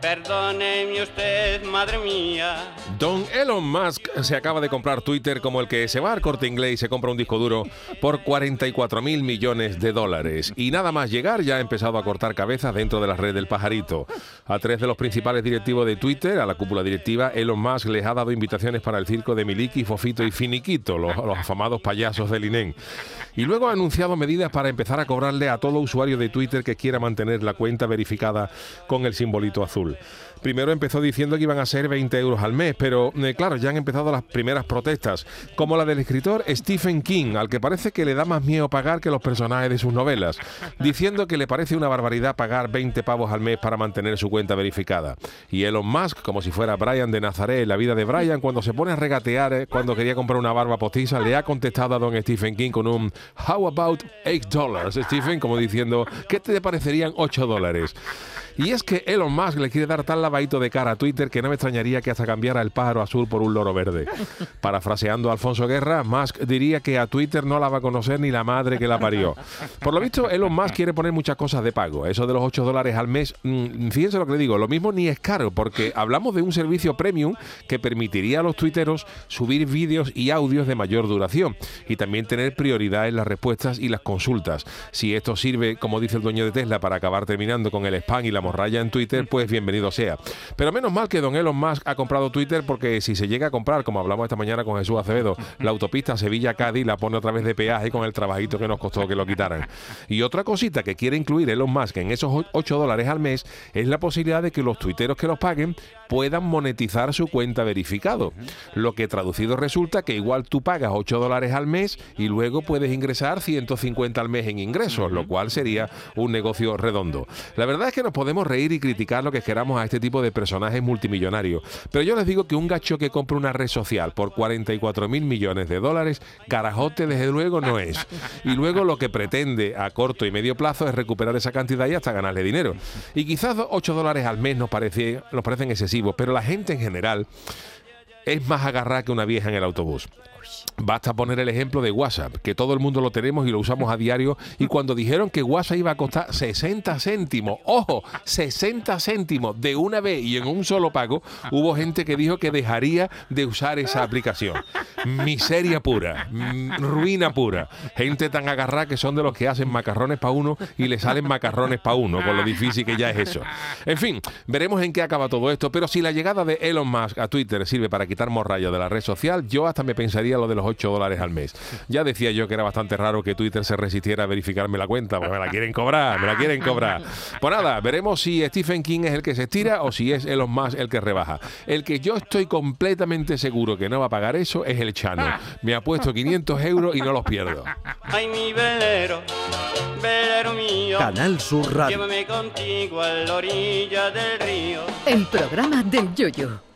Perdóneme usted, madre mía. Don Elon Musk se acaba de comprar Twitter como el que se va al corte inglés y se compra un disco duro por 44 mil millones de dólares. Y nada más llegar ya ha empezado a cortar cabezas dentro de la red del pajarito. A tres de los principales directivos de Twitter, a la cúpula directiva, Elon Musk les ha dado invitaciones para el circo de Miliki, Fofito y Finiquito, los, los afamados payasos del INEN. Y luego ha anunciado medidas para empezar a cobrarle a todo usuario de Twitter que quiera mantener la cuenta verificada con el simbolito azul. Primero empezó diciendo que iban a ser 20 euros al mes, pero eh, claro, ya han empezado las primeras protestas, como la del escritor Stephen King, al que parece que le da más miedo pagar que los personajes de sus novelas, diciendo que le parece una barbaridad pagar 20 pavos al mes para mantener su cuenta verificada. Y Elon Musk, como si fuera Brian de Nazaret, la vida de Brian, cuando se pone a regatear eh, cuando quería comprar una barba postiza, le ha contestado a don Stephen King con un How about 8 dollars, Stephen, como diciendo, ¿qué te parecerían 8 dólares? Y es que Elon Musk le quiere dar tal lavadito de cara a Twitter que no me extrañaría que hasta cambiara el pájaro azul por un loro verde. Parafraseando a Alfonso Guerra, Musk diría que a Twitter no la va a conocer ni la madre que la parió. Por lo visto, Elon Musk quiere poner muchas cosas de pago. Eso de los 8 dólares al mes, mmm, fíjense lo que le digo, lo mismo ni es caro, porque hablamos de un servicio premium que permitiría a los tuiteros subir vídeos y audios de mayor duración y también tener prioridad en las respuestas y las consultas. Si esto sirve, como dice el dueño de Tesla, para acabar terminando con el spam y la morralla en Twitter, pues bienvenido sea. Pero menos mal que don Elon Musk ha comprado Twitter porque si se llega a comprar, como hablamos esta mañana con Jesús Acevedo, la autopista Sevilla-Cádiz la pone otra vez de peaje con el trabajito que nos costó que lo quitaran. Y otra cosita que quiere incluir Elon Musk en esos 8 dólares al mes es la posibilidad de que los tuiteros que los paguen puedan monetizar su cuenta verificado. Lo que traducido resulta que igual tú pagas 8 dólares al mes y luego puedes ingresar 150 al mes en ingresos, lo cual sería un negocio redondo. La verdad es que nos podemos reír y criticar lo que queramos a este tipo de personajes multimillonarios, pero yo les digo que un gacho que compra una red social por 44 mil millones de dólares, carajote desde luego no es. Y luego lo que pretende a corto y medio plazo es recuperar esa cantidad y hasta ganarle dinero. Y quizás 8 dólares al mes nos, parece, nos parecen excesivos, pero la gente en general es más agarrada que una vieja en el autobús. Basta poner el ejemplo de WhatsApp, que todo el mundo lo tenemos y lo usamos a diario. Y cuando dijeron que WhatsApp iba a costar 60 céntimos, ojo, 60 céntimos de una vez y en un solo pago, hubo gente que dijo que dejaría de usar esa aplicación. Miseria pura, ruina pura. Gente tan agarrada que son de los que hacen macarrones para uno y le salen macarrones para uno, con lo difícil que ya es eso. En fin, veremos en qué acaba todo esto. Pero si la llegada de Elon Musk a Twitter sirve para quitar morralla de la red social, yo hasta me pensaría lo de los 8 dólares al mes. Ya decía yo que era bastante raro que Twitter se resistiera a verificarme la cuenta, porque me la quieren cobrar, me la quieren cobrar. Pues nada, veremos si Stephen King es el que se estira o si es Elon Musk el que rebaja. El que yo estoy completamente seguro que no va a pagar eso es el Chano. Me ha puesto 500 euros y no los pierdo. Ay, mi velero, velero mío. Canal Sur Radio. Llévame contigo a la orilla del río. El programa del Yoyo.